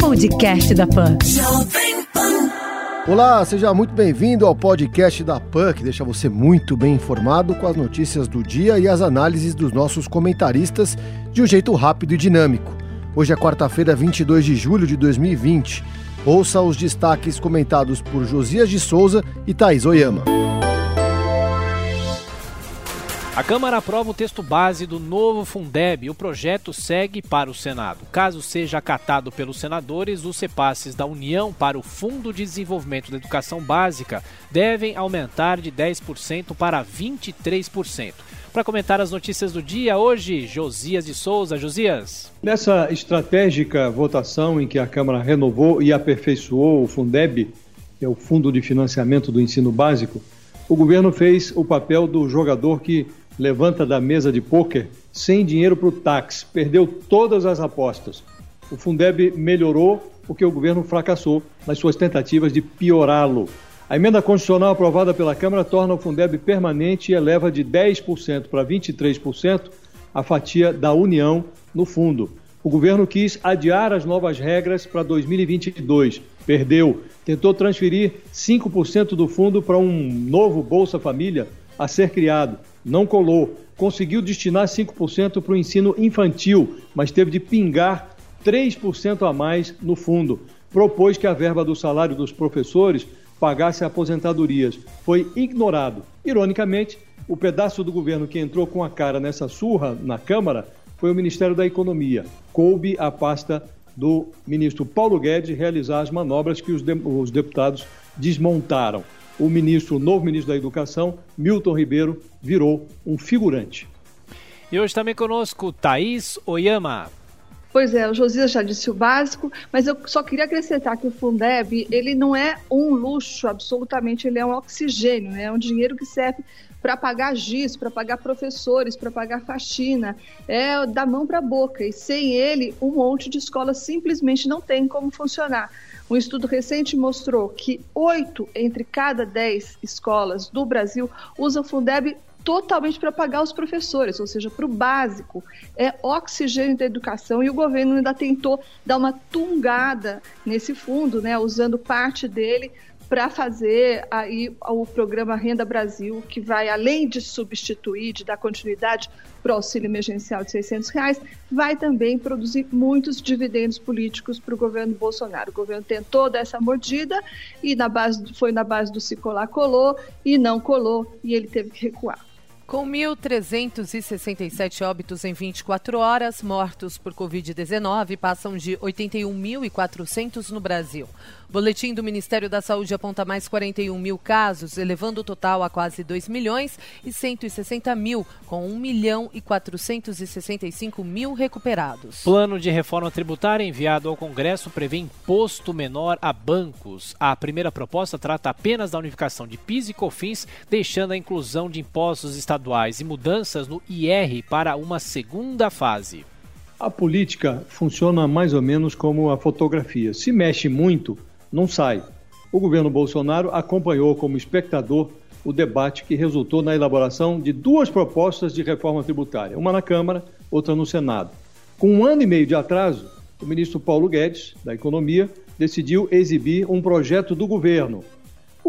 Podcast da Pan. Olá, seja muito bem-vindo ao podcast da PAN, que deixa você muito bem informado com as notícias do dia e as análises dos nossos comentaristas de um jeito rápido e dinâmico. Hoje é quarta-feira, 22 de julho de 2020. Ouça os destaques comentados por Josias de Souza e Thaís Oyama. A Câmara aprova o texto base do novo Fundeb o projeto segue para o Senado. Caso seja acatado pelos senadores, os repasses da União para o Fundo de Desenvolvimento da Educação Básica devem aumentar de 10% para 23%. Para comentar as notícias do dia, hoje, Josias de Souza. Josias. Nessa estratégica votação em que a Câmara renovou e aperfeiçoou o Fundeb, que é o Fundo de Financiamento do Ensino Básico, o governo fez o papel do jogador que levanta da mesa de pôquer sem dinheiro para o táxi, perdeu todas as apostas. O Fundeb melhorou porque o governo fracassou nas suas tentativas de piorá-lo. A emenda constitucional aprovada pela Câmara torna o Fundeb permanente e eleva de 10% para 23% a fatia da União no fundo. O governo quis adiar as novas regras para 2022. Perdeu. Tentou transferir 5% do fundo para um novo Bolsa Família a ser criado não colou. Conseguiu destinar 5% para o ensino infantil, mas teve de pingar 3% a mais no fundo. Propôs que a verba do salário dos professores pagasse aposentadorias. Foi ignorado. Ironicamente, o pedaço do governo que entrou com a cara nessa surra na Câmara foi o Ministério da Economia. Coube a pasta do ministro Paulo Guedes realizar as manobras que os, de os deputados desmontaram o ministro, o novo ministro da Educação, Milton Ribeiro, virou um figurante. E hoje também conosco Thaís Oyama. Pois é, o Josias já disse o básico, mas eu só queria acrescentar que o Fundeb, ele não é um luxo, absolutamente, ele é um oxigênio, né? é um dinheiro que serve para pagar giz, para pagar professores, para pagar faxina, é da mão para a boca, e sem ele, um monte de escolas simplesmente não tem como funcionar. Um estudo recente mostrou que oito entre cada dez escolas do Brasil usam Fundeb totalmente para pagar os professores, ou seja, para o básico. É oxigênio da educação e o governo ainda tentou dar uma tungada nesse fundo, né, usando parte dele para fazer aí o programa Renda Brasil, que vai, além de substituir, de dar continuidade para o auxílio emergencial de 600 reais, vai também produzir muitos dividendos políticos para o governo Bolsonaro. O governo tentou dar essa mordida e na base, foi na base do se colar, colou, e não colou, e ele teve que recuar. Com 1.367 óbitos em 24 horas, mortos por Covid-19 passam de 81.400 no Brasil. O boletim do Ministério da Saúde aponta mais 41 mil casos, elevando o total a quase 2 milhões e 160 mil, com 1 milhão e 465 mil recuperados. Plano de reforma tributária enviado ao Congresso prevê imposto menor a bancos. A primeira proposta trata apenas da unificação de PIS e COFINS, deixando a inclusão de impostos estaduais estaduais e mudanças no IR para uma segunda fase. A política funciona mais ou menos como a fotografia. Se mexe muito, não sai. O governo Bolsonaro acompanhou como espectador o debate que resultou na elaboração de duas propostas de reforma tributária, uma na Câmara, outra no Senado. Com um ano e meio de atraso, o ministro Paulo Guedes, da Economia, decidiu exibir um projeto do governo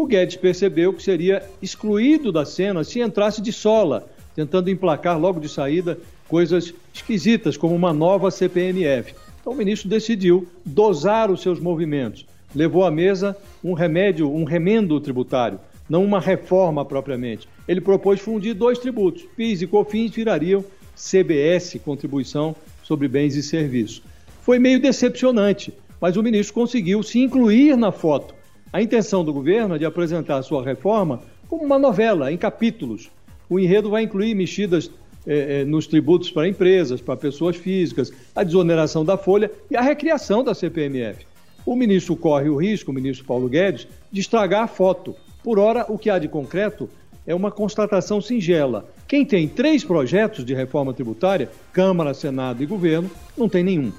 o Guedes percebeu que seria excluído da cena se entrasse de sola, tentando emplacar logo de saída coisas esquisitas, como uma nova CPMF. Então o ministro decidiu dosar os seus movimentos. Levou à mesa um remédio, um remendo tributário, não uma reforma propriamente. Ele propôs fundir dois tributos. PIS e COFINS virariam CBS, Contribuição sobre Bens e Serviços. Foi meio decepcionante, mas o ministro conseguiu se incluir na foto a intenção do governo é de apresentar sua reforma como uma novela, em capítulos. O enredo vai incluir mexidas eh, eh, nos tributos para empresas, para pessoas físicas, a desoneração da folha e a recriação da CPMF. O ministro corre o risco, o ministro Paulo Guedes, de estragar a foto. Por ora, o que há de concreto é uma constatação singela. Quem tem três projetos de reforma tributária, Câmara, Senado e Governo, não tem nenhum.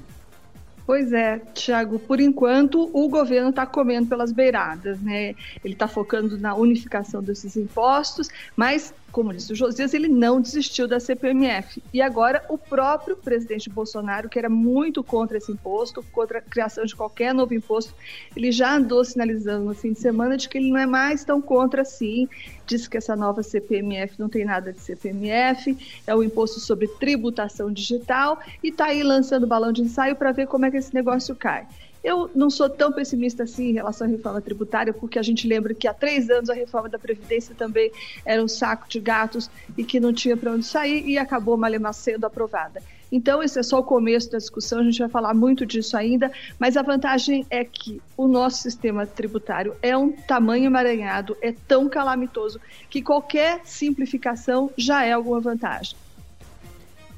Pois é, Tiago, por enquanto o governo está comendo pelas beiradas, né? Ele está focando na unificação desses impostos, mas, como disse o Josias, ele não desistiu da CPMF. E agora o próprio presidente Bolsonaro, que era muito contra esse imposto, contra a criação de qualquer novo imposto, ele já andou sinalizando no fim de semana de que ele não é mais tão contra assim. Disse que essa nova CPMF não tem nada de CPMF, é o imposto sobre tributação digital e está aí lançando balão de ensaio para ver como é que esse negócio cai. Eu não sou tão pessimista assim em relação à reforma tributária, porque a gente lembra que há três anos a reforma da Previdência também era um saco de gatos e que não tinha para onde sair e acabou malemar sendo aprovada. Então, esse é só o começo da discussão, a gente vai falar muito disso ainda, mas a vantagem é que o nosso sistema tributário é um tamanho emaranhado, é tão calamitoso, que qualquer simplificação já é alguma vantagem.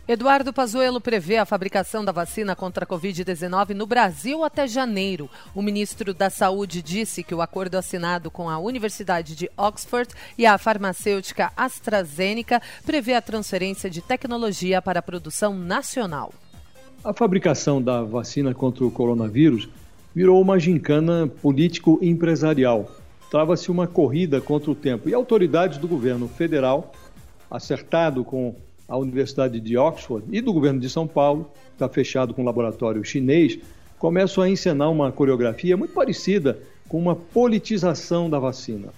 Eduardo Pazuello prevê a fabricação da vacina contra a Covid-19 no Brasil até janeiro. O ministro da Saúde disse que o acordo assinado com a Universidade de Oxford e a farmacêutica AstraZeneca prevê a transferência de tecnologia para a produção nacional. A fabricação da vacina contra o coronavírus virou uma gincana político-empresarial. Trava-se uma corrida contra o tempo e autoridades do governo federal, acertado com a Universidade de Oxford e do governo de São Paulo, está fechado com um laboratório chinês, começam a encenar uma coreografia muito parecida com uma politização da vacina.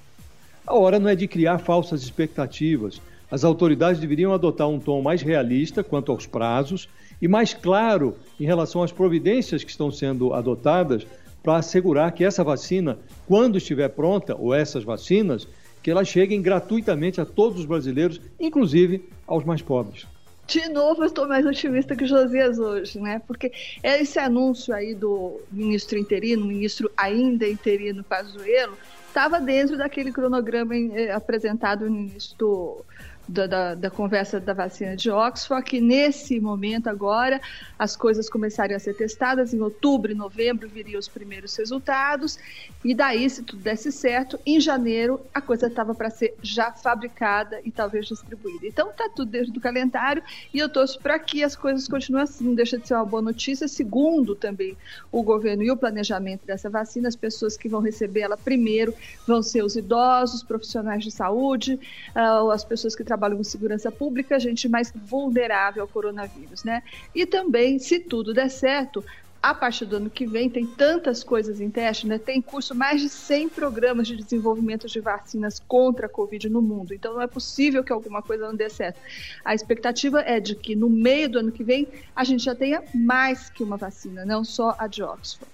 A hora não é de criar falsas expectativas. As autoridades deveriam adotar um tom mais realista quanto aos prazos e mais claro em relação às providências que estão sendo adotadas para assegurar que essa vacina, quando estiver pronta, ou essas vacinas, que elas cheguem gratuitamente a todos os brasileiros, inclusive aos mais pobres. De novo, eu estou mais otimista que Josias hoje, né? Porque esse anúncio aí do ministro interino, ministro ainda interino Pazuello, estava dentro daquele cronograma eh, apresentado no início do, da, da, da, conversa da vacina de Oxford, que nesse momento agora as coisas começariam a ser testadas, em outubro e novembro viriam os primeiros resultados, e daí, se tudo desse certo, em janeiro a coisa estava para ser já fabricada e talvez distribuída. Então está tudo dentro do calendário e eu torço para que as coisas continuem assim, não deixa de ser uma boa notícia. Segundo também o governo e o planejamento dessa vacina, as pessoas que vão receber ela primeiro vão ser os idosos, profissionais de saúde, uh, as pessoas que trabalham com segurança pública, gente mais vulnerável ao coronavírus, né? E também, se tudo der certo, a partir do ano que vem tem tantas coisas em teste, né? Tem curso mais de 100 programas de desenvolvimento de vacinas contra a Covid no mundo. Então não é possível que alguma coisa não dê certo. A expectativa é de que no meio do ano que vem a gente já tenha mais que uma vacina, não só a de Oxford.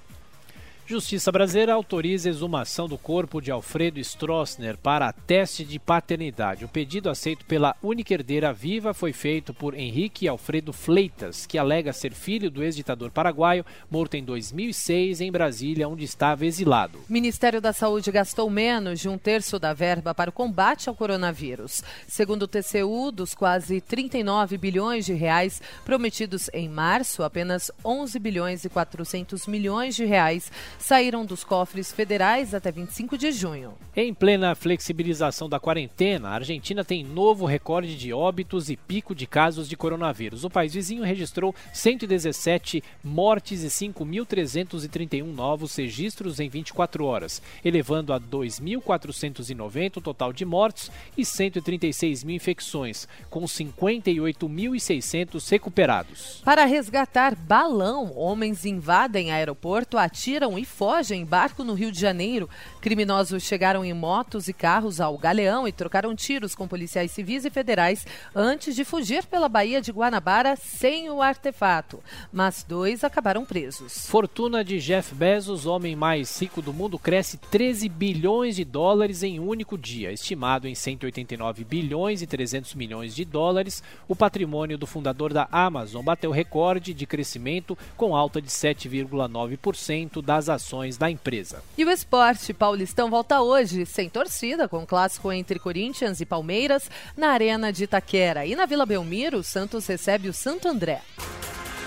Justiça brasileira autoriza a exumação do corpo de Alfredo Stroessner para teste de paternidade. O pedido aceito pela única herdeira viva foi feito por Henrique Alfredo Fleitas, que alega ser filho do ex-ditador paraguaio, morto em 2006 em Brasília, onde estava exilado. O Ministério da Saúde gastou menos de um terço da verba para o combate ao coronavírus. Segundo o TCU, dos quase 39 bilhões de reais prometidos em março, apenas 11 bilhões e 400 milhões de reais saíram dos cofres federais até 25 de junho. Em plena flexibilização da quarentena, a Argentina tem novo recorde de óbitos e pico de casos de coronavírus. O país vizinho registrou 117 mortes e 5.331 novos registros em 24 horas, elevando a 2.490 o total de mortes e 136 mil infecções, com 58.600 recuperados. Para resgatar balão, homens invadem aeroporto, atiram e fogem em barco no Rio de Janeiro. Criminosos chegaram em motos e carros ao Galeão e trocaram tiros com policiais civis e federais antes de fugir pela Baía de Guanabara sem o artefato. Mas dois acabaram presos. Fortuna de Jeff Bezos, homem mais rico do mundo, cresce 13 bilhões de dólares em um único dia. Estimado em 189 bilhões e 300 milhões de dólares, o patrimônio do fundador da Amazon bateu recorde de crescimento com alta de 7,9% das ações da empresa. E o esporte paulistão volta hoje, sem torcida, com o clássico entre Corinthians e Palmeiras, na Arena de Itaquera. E na Vila Belmiro, o Santos recebe o Santo André.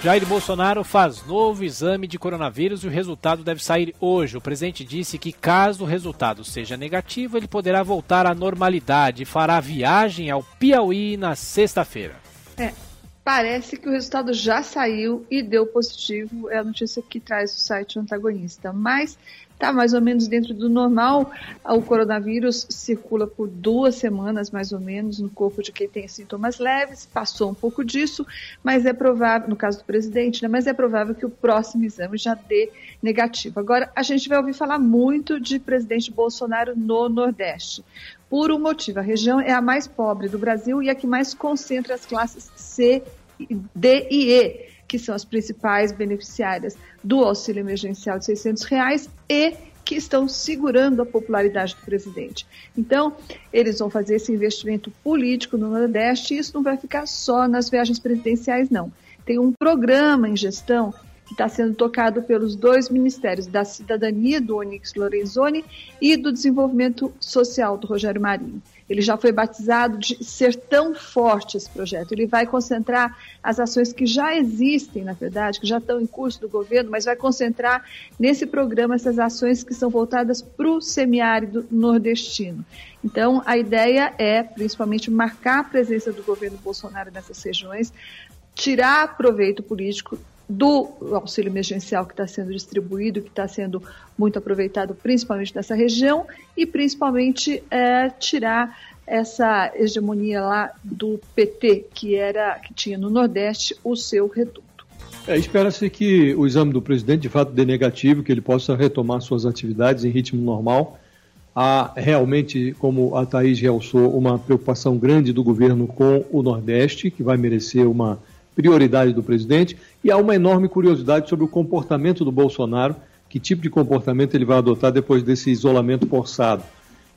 Jair Bolsonaro faz novo exame de coronavírus e o resultado deve sair hoje. O presidente disse que, caso o resultado seja negativo, ele poderá voltar à normalidade e fará viagem ao Piauí na sexta-feira. É, Parece que o resultado já saiu e deu positivo, é a notícia que traz o site antagonista. Mas está mais ou menos dentro do normal. O coronavírus circula por duas semanas, mais ou menos, no corpo de quem tem sintomas leves, passou um pouco disso, mas é provável, no caso do presidente, né, mas é provável que o próximo exame já dê negativo. Agora, a gente vai ouvir falar muito de presidente Bolsonaro no Nordeste. Por um motivo, a região é a mais pobre do Brasil e a que mais concentra as classes C, D e E que são as principais beneficiárias do auxílio emergencial de 600 reais e que estão segurando a popularidade do presidente. Então, eles vão fazer esse investimento político no Nordeste e isso não vai ficar só nas viagens presidenciais, não. Tem um programa em gestão que está sendo tocado pelos dois ministérios, da Cidadania, do Onyx Lorenzoni, e do Desenvolvimento Social, do Rogério Marinho. Ele já foi batizado de ser tão forte esse projeto. Ele vai concentrar as ações que já existem, na verdade, que já estão em curso do governo, mas vai concentrar nesse programa essas ações que são voltadas para o semiárido nordestino. Então, a ideia é, principalmente, marcar a presença do governo Bolsonaro nessas regiões, tirar proveito político do auxílio emergencial que está sendo distribuído, que está sendo muito aproveitado principalmente nessa região, e principalmente é, tirar essa hegemonia lá do PT, que era que tinha no Nordeste o seu reduto. É, Espera-se que o exame do presidente de fato dê negativo, que ele possa retomar suas atividades em ritmo normal. Há realmente, como a Thaís realçou, uma preocupação grande do governo com o Nordeste, que vai merecer uma prioridade do presidente, e há uma enorme curiosidade sobre o comportamento do Bolsonaro, que tipo de comportamento ele vai adotar depois desse isolamento forçado.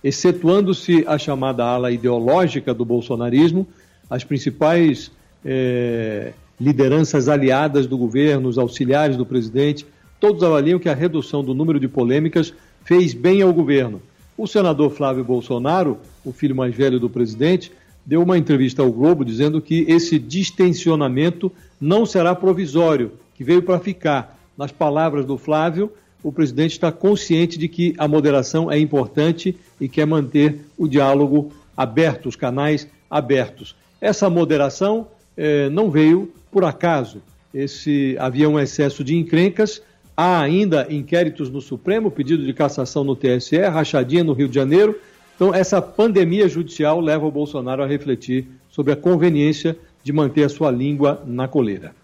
Excetuando-se a chamada ala ideológica do bolsonarismo, as principais eh, lideranças aliadas do governo, os auxiliares do presidente, todos avaliam que a redução do número de polêmicas fez bem ao governo. O senador Flávio Bolsonaro, o filho mais velho do presidente, deu uma entrevista ao Globo dizendo que esse distensionamento não será provisório, que veio para ficar. Nas palavras do Flávio, o presidente está consciente de que a moderação é importante e quer manter o diálogo aberto, os canais abertos. Essa moderação eh, não veio por acaso. Esse havia um excesso de encrencas. Há ainda inquéritos no Supremo, pedido de cassação no TSE, rachadinha no Rio de Janeiro. Então, essa pandemia judicial leva o Bolsonaro a refletir sobre a conveniência de manter a sua língua na coleira.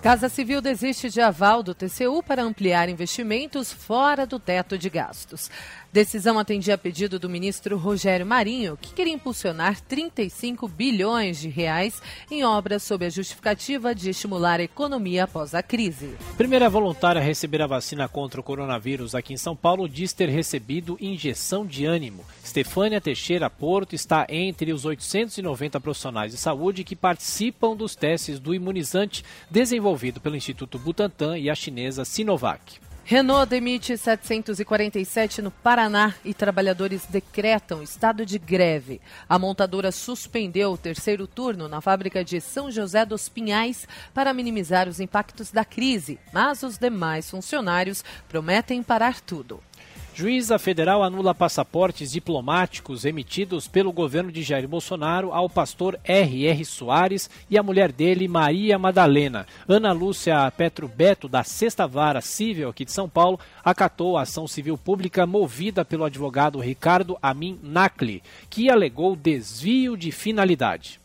Casa Civil desiste de aval do TCU para ampliar investimentos fora do teto de gastos. Decisão atendia a pedido do ministro Rogério Marinho, que queria impulsionar 35 bilhões de reais em obras sob a justificativa de estimular a economia após a crise. Primeira voluntária a receber a vacina contra o coronavírus aqui em São Paulo diz ter recebido injeção de ânimo. Stefânia Teixeira Porto está entre os 890 profissionais de saúde que participam dos testes do imunizante desenvolvido pelo Instituto Butantan e a chinesa Sinovac. Renault demite 747 no Paraná e trabalhadores decretam estado de greve. A montadora suspendeu o terceiro turno na fábrica de São José dos Pinhais para minimizar os impactos da crise, mas os demais funcionários prometem parar tudo. Juíza federal anula passaportes diplomáticos emitidos pelo governo de Jair Bolsonaro ao pastor R.R. Soares e a mulher dele, Maria Madalena. Ana Lúcia Petro Beto, da Sexta Vara Civil aqui de São Paulo, acatou a ação civil pública movida pelo advogado Ricardo Amin Nakli, que alegou desvio de finalidade.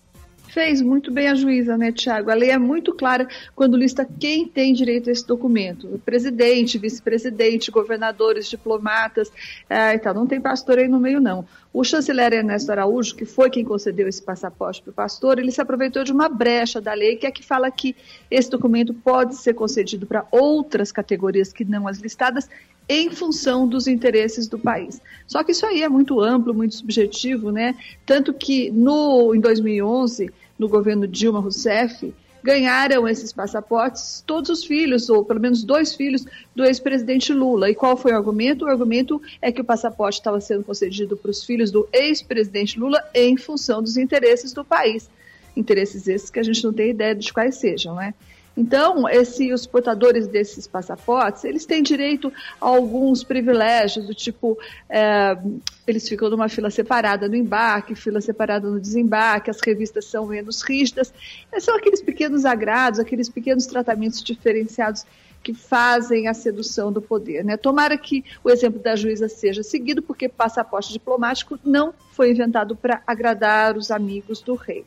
Fez muito bem a juíza, né, Tiago? A lei é muito clara quando lista quem tem direito a esse documento: presidente, vice-presidente, governadores, diplomatas é, e tal. Não tem pastor aí no meio, não. O chanceler Ernesto Araújo, que foi quem concedeu esse passaporte para o pastor, ele se aproveitou de uma brecha da lei, que é que fala que esse documento pode ser concedido para outras categorias que não as listadas em função dos interesses do país. Só que isso aí é muito amplo, muito subjetivo, né? Tanto que no, em 2011 no governo Dilma Rousseff, ganharam esses passaportes todos os filhos, ou pelo menos dois filhos, do ex-presidente Lula. E qual foi o argumento? O argumento é que o passaporte estava sendo concedido para os filhos do ex-presidente Lula em função dos interesses do país. Interesses esses que a gente não tem ideia de quais sejam, né? Então, esse, os portadores desses passaportes, eles têm direito a alguns privilégios, do tipo, é, eles ficam numa fila separada no embarque, fila separada no desembarque, as revistas são menos rígidas. São aqueles pequenos agrados, aqueles pequenos tratamentos diferenciados que fazem a sedução do poder. Né? Tomara que o exemplo da juíza seja seguido, porque passaporte diplomático não foi inventado para agradar os amigos do rei.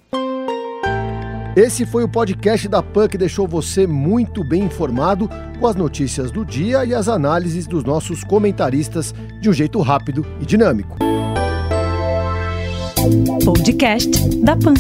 Esse foi o podcast da PAN que deixou você muito bem informado com as notícias do dia e as análises dos nossos comentaristas de um jeito rápido e dinâmico. Podcast da PAN.